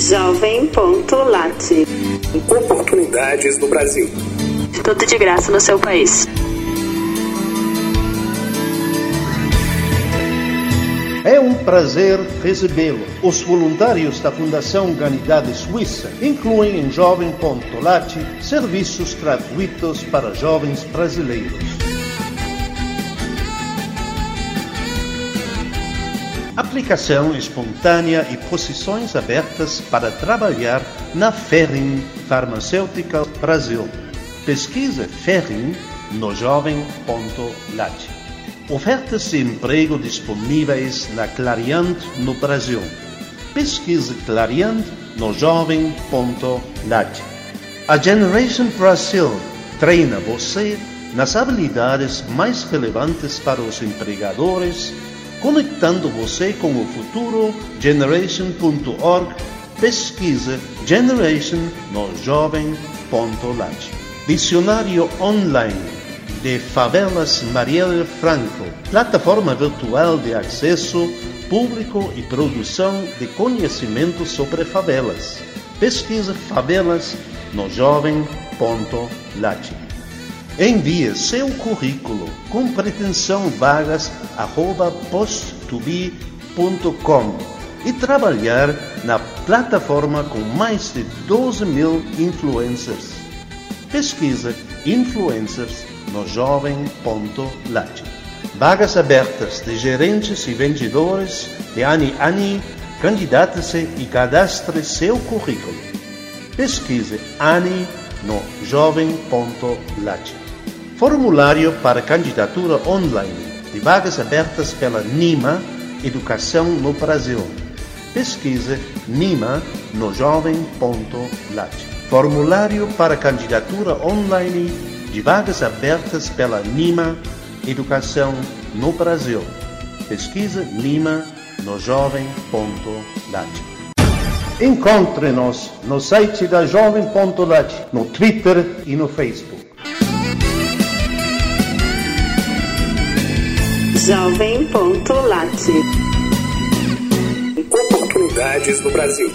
Jovem.lat. Oportunidades no Brasil. Tudo de graça no seu país. É um prazer recebê-lo. Os voluntários da Fundação Humanidade Suíça incluem em Jovem.lat serviços gratuitos para jovens brasileiros. Aplicação espontânea e posições abertas para trabalhar na Ferrin Farmacêutica Brasil. Pesquisa Ferrin no jovem.lat. Ofertas de emprego disponíveis na Clariant no Brasil. Pesquisa Clariant no jovem.lat. A Generation Brasil treina você nas habilidades mais relevantes para os empregadores conectando você com o futuro generation.org, pesquisa Generation no jovem.lat. Dicionário online de Favelas Marielle Franco, plataforma virtual de acesso público e produção de conhecimento sobre favelas. Pesquisa Favelas no jovem.lat. Envie seu currículo com pretensão vagas arroba e trabalhar na plataforma com mais de 12 mil influencers. Pesquisa Influencers no jovem.lat. Vagas abertas de gerentes e vendedores de Ani Ani. Candidate-se e cadastre seu currículo. Pesquise Ani no jovem.lat. Formulário para candidatura online de vagas abertas pela NIMA Educação no Brasil. Pesquise NIMA no jovem.lat. Formulário para candidatura online de vagas abertas pela NIMA Educação no Brasil. Pesquise NIMA no jovem.lat. Encontre-nos no site da Jovem.lat, no Twitter e no Facebook. Jovem.lat. Oportunidades no Brasil.